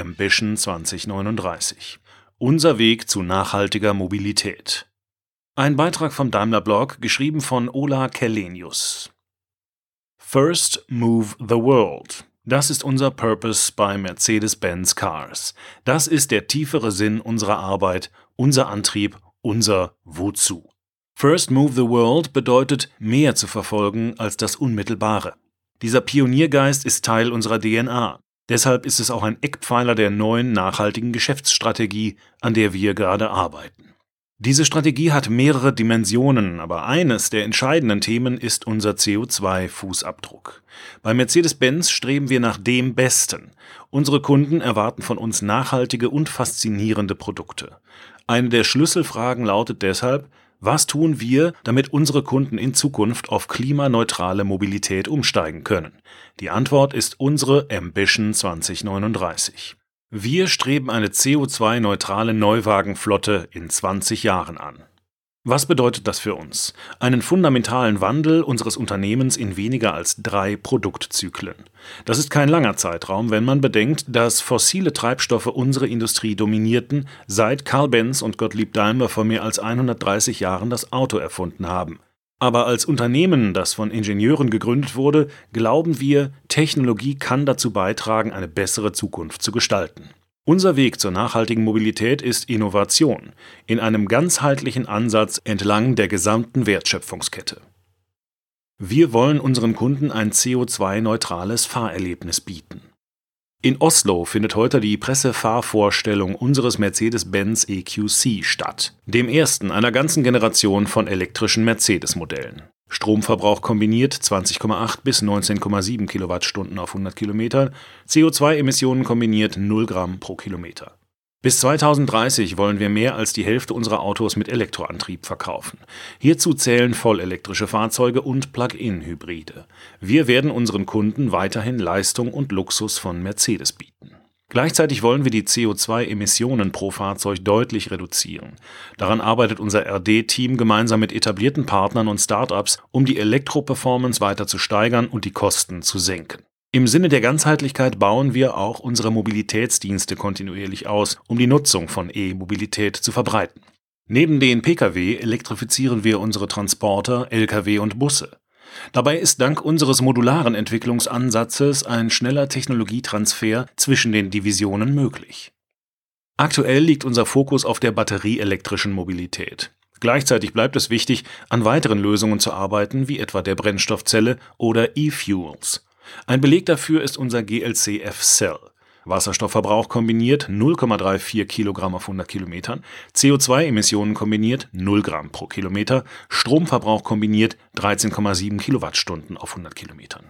Ambition 2039. Unser Weg zu nachhaltiger Mobilität. Ein Beitrag vom Daimler Blog, geschrieben von Ola Kellenius. First Move the World. Das ist unser Purpose bei Mercedes-Benz Cars. Das ist der tiefere Sinn unserer Arbeit, unser Antrieb, unser Wozu. First Move the World bedeutet, mehr zu verfolgen als das Unmittelbare. Dieser Pioniergeist ist Teil unserer DNA. Deshalb ist es auch ein Eckpfeiler der neuen nachhaltigen Geschäftsstrategie, an der wir gerade arbeiten. Diese Strategie hat mehrere Dimensionen, aber eines der entscheidenden Themen ist unser CO2-Fußabdruck. Bei Mercedes-Benz streben wir nach dem Besten. Unsere Kunden erwarten von uns nachhaltige und faszinierende Produkte. Eine der Schlüsselfragen lautet deshalb, was tun wir, damit unsere Kunden in Zukunft auf klimaneutrale Mobilität umsteigen können? Die Antwort ist unsere Ambition 2039. Wir streben eine CO2-neutrale Neuwagenflotte in 20 Jahren an. Was bedeutet das für uns? Einen fundamentalen Wandel unseres Unternehmens in weniger als drei Produktzyklen. Das ist kein langer Zeitraum, wenn man bedenkt, dass fossile Treibstoffe unsere Industrie dominierten, seit Karl Benz und Gottlieb Daimler vor mehr als 130 Jahren das Auto erfunden haben. Aber als Unternehmen, das von Ingenieuren gegründet wurde, glauben wir, Technologie kann dazu beitragen, eine bessere Zukunft zu gestalten. Unser Weg zur nachhaltigen Mobilität ist Innovation in einem ganzheitlichen Ansatz entlang der gesamten Wertschöpfungskette. Wir wollen unseren Kunden ein CO2-neutrales Fahrerlebnis bieten. In Oslo findet heute die Pressefahrvorstellung unseres Mercedes-Benz EQC statt, dem ersten einer ganzen Generation von elektrischen Mercedes-Modellen. Stromverbrauch kombiniert 20,8 bis 19,7 Kilowattstunden auf 100 Kilometer, CO2-Emissionen kombiniert 0 Gramm pro Kilometer. Bis 2030 wollen wir mehr als die Hälfte unserer Autos mit Elektroantrieb verkaufen. Hierzu zählen vollelektrische Fahrzeuge und Plug-in-Hybride. Wir werden unseren Kunden weiterhin Leistung und Luxus von Mercedes bieten. Gleichzeitig wollen wir die CO2-Emissionen pro Fahrzeug deutlich reduzieren. Daran arbeitet unser RD-Team gemeinsam mit etablierten Partnern und Startups, um die Elektroperformance weiter zu steigern und die Kosten zu senken. Im Sinne der Ganzheitlichkeit bauen wir auch unsere Mobilitätsdienste kontinuierlich aus, um die Nutzung von E-Mobilität zu verbreiten. Neben den Pkw elektrifizieren wir unsere Transporter, Lkw und Busse. Dabei ist dank unseres modularen Entwicklungsansatzes ein schneller Technologietransfer zwischen den Divisionen möglich. Aktuell liegt unser Fokus auf der batterieelektrischen Mobilität. Gleichzeitig bleibt es wichtig, an weiteren Lösungen zu arbeiten, wie etwa der Brennstoffzelle oder E-Fuels. Ein Beleg dafür ist unser GLC F-Cell. Wasserstoffverbrauch kombiniert 0,34 Kilogramm auf 100 Kilometern, CO2-Emissionen kombiniert 0 Gramm pro Kilometer, Stromverbrauch kombiniert 13,7 Kilowattstunden auf 100 Kilometern.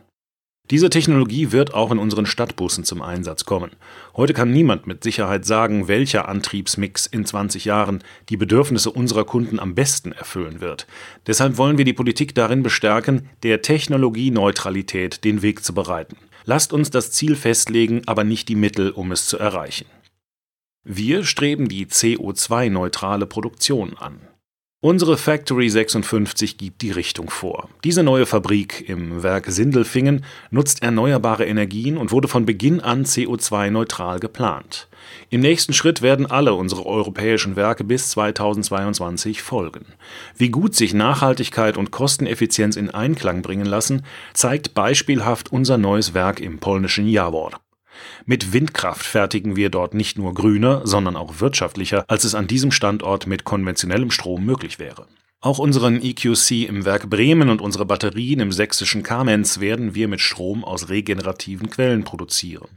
Diese Technologie wird auch in unseren Stadtbussen zum Einsatz kommen. Heute kann niemand mit Sicherheit sagen, welcher Antriebsmix in 20 Jahren die Bedürfnisse unserer Kunden am besten erfüllen wird. Deshalb wollen wir die Politik darin bestärken, der Technologieneutralität den Weg zu bereiten. Lasst uns das Ziel festlegen, aber nicht die Mittel, um es zu erreichen. Wir streben die CO2-neutrale Produktion an. Unsere Factory 56 gibt die Richtung vor. Diese neue Fabrik im Werk Sindelfingen nutzt erneuerbare Energien und wurde von Beginn an CO2-neutral geplant. Im nächsten Schritt werden alle unsere europäischen Werke bis 2022 folgen. Wie gut sich Nachhaltigkeit und Kosteneffizienz in Einklang bringen lassen, zeigt beispielhaft unser neues Werk im polnischen Jawor. Mit Windkraft fertigen wir dort nicht nur grüner, sondern auch wirtschaftlicher, als es an diesem Standort mit konventionellem Strom möglich wäre. Auch unseren EQC im Werk Bremen und unsere Batterien im sächsischen Kamenz werden wir mit Strom aus regenerativen Quellen produzieren.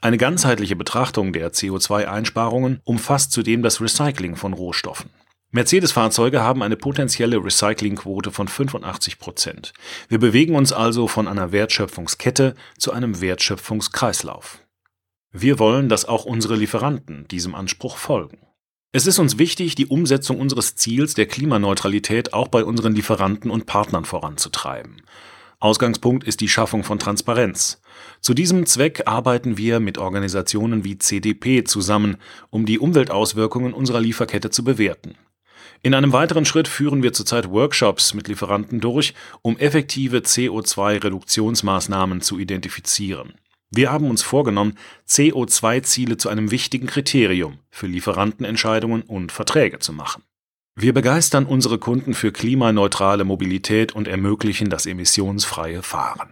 Eine ganzheitliche Betrachtung der CO2-Einsparungen umfasst zudem das Recycling von Rohstoffen. Mercedes-Fahrzeuge haben eine potenzielle Recyclingquote von 85 Prozent. Wir bewegen uns also von einer Wertschöpfungskette zu einem Wertschöpfungskreislauf. Wir wollen, dass auch unsere Lieferanten diesem Anspruch folgen. Es ist uns wichtig, die Umsetzung unseres Ziels der Klimaneutralität auch bei unseren Lieferanten und Partnern voranzutreiben. Ausgangspunkt ist die Schaffung von Transparenz. Zu diesem Zweck arbeiten wir mit Organisationen wie CDP zusammen, um die Umweltauswirkungen unserer Lieferkette zu bewerten. In einem weiteren Schritt führen wir zurzeit Workshops mit Lieferanten durch, um effektive CO2-Reduktionsmaßnahmen zu identifizieren. Wir haben uns vorgenommen, CO2-Ziele zu einem wichtigen Kriterium für Lieferantenentscheidungen und Verträge zu machen. Wir begeistern unsere Kunden für klimaneutrale Mobilität und ermöglichen das emissionsfreie Fahren.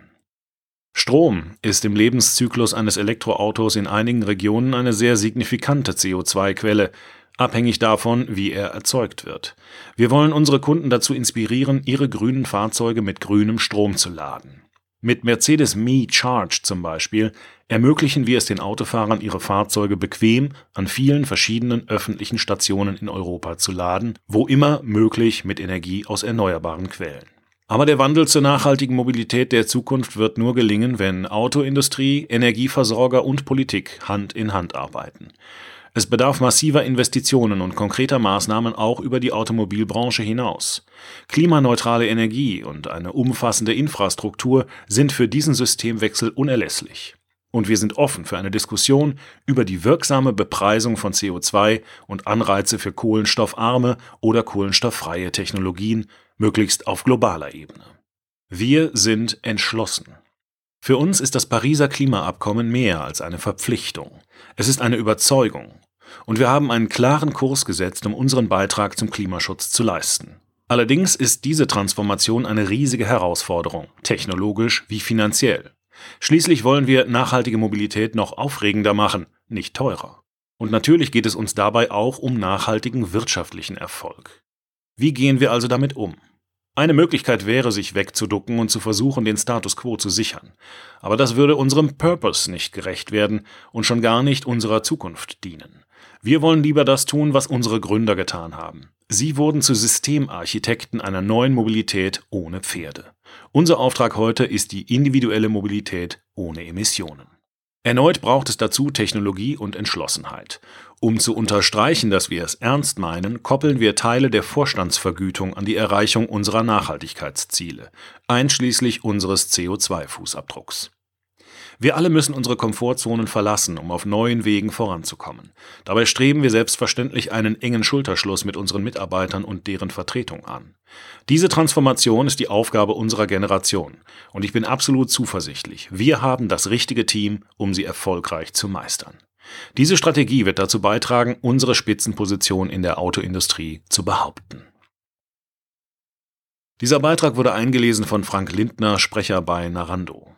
Strom ist im Lebenszyklus eines Elektroautos in einigen Regionen eine sehr signifikante CO2-Quelle, abhängig davon, wie er erzeugt wird. Wir wollen unsere Kunden dazu inspirieren, ihre grünen Fahrzeuge mit grünem Strom zu laden. Mit Mercedes Me Charge zum Beispiel ermöglichen wir es den Autofahrern, ihre Fahrzeuge bequem an vielen verschiedenen öffentlichen Stationen in Europa zu laden, wo immer möglich mit Energie aus erneuerbaren Quellen. Aber der Wandel zur nachhaltigen Mobilität der Zukunft wird nur gelingen, wenn Autoindustrie, Energieversorger und Politik Hand in Hand arbeiten. Es bedarf massiver Investitionen und konkreter Maßnahmen auch über die Automobilbranche hinaus. Klimaneutrale Energie und eine umfassende Infrastruktur sind für diesen Systemwechsel unerlässlich. Und wir sind offen für eine Diskussion über die wirksame Bepreisung von CO2 und Anreize für kohlenstoffarme oder kohlenstofffreie Technologien, möglichst auf globaler Ebene. Wir sind entschlossen. Für uns ist das Pariser Klimaabkommen mehr als eine Verpflichtung. Es ist eine Überzeugung. Und wir haben einen klaren Kurs gesetzt, um unseren Beitrag zum Klimaschutz zu leisten. Allerdings ist diese Transformation eine riesige Herausforderung, technologisch wie finanziell. Schließlich wollen wir nachhaltige Mobilität noch aufregender machen, nicht teurer. Und natürlich geht es uns dabei auch um nachhaltigen wirtschaftlichen Erfolg. Wie gehen wir also damit um? Eine Möglichkeit wäre, sich wegzuducken und zu versuchen, den Status quo zu sichern. Aber das würde unserem Purpose nicht gerecht werden und schon gar nicht unserer Zukunft dienen. Wir wollen lieber das tun, was unsere Gründer getan haben. Sie wurden zu Systemarchitekten einer neuen Mobilität ohne Pferde. Unser Auftrag heute ist die individuelle Mobilität ohne Emissionen. Erneut braucht es dazu Technologie und Entschlossenheit. Um zu unterstreichen, dass wir es ernst meinen, koppeln wir Teile der Vorstandsvergütung an die Erreichung unserer Nachhaltigkeitsziele, einschließlich unseres CO2-Fußabdrucks. Wir alle müssen unsere Komfortzonen verlassen, um auf neuen Wegen voranzukommen. Dabei streben wir selbstverständlich einen engen Schulterschluss mit unseren Mitarbeitern und deren Vertretung an. Diese Transformation ist die Aufgabe unserer Generation, und ich bin absolut zuversichtlich, wir haben das richtige Team, um sie erfolgreich zu meistern. Diese Strategie wird dazu beitragen, unsere Spitzenposition in der Autoindustrie zu behaupten. Dieser Beitrag wurde eingelesen von Frank Lindner, Sprecher bei Narando.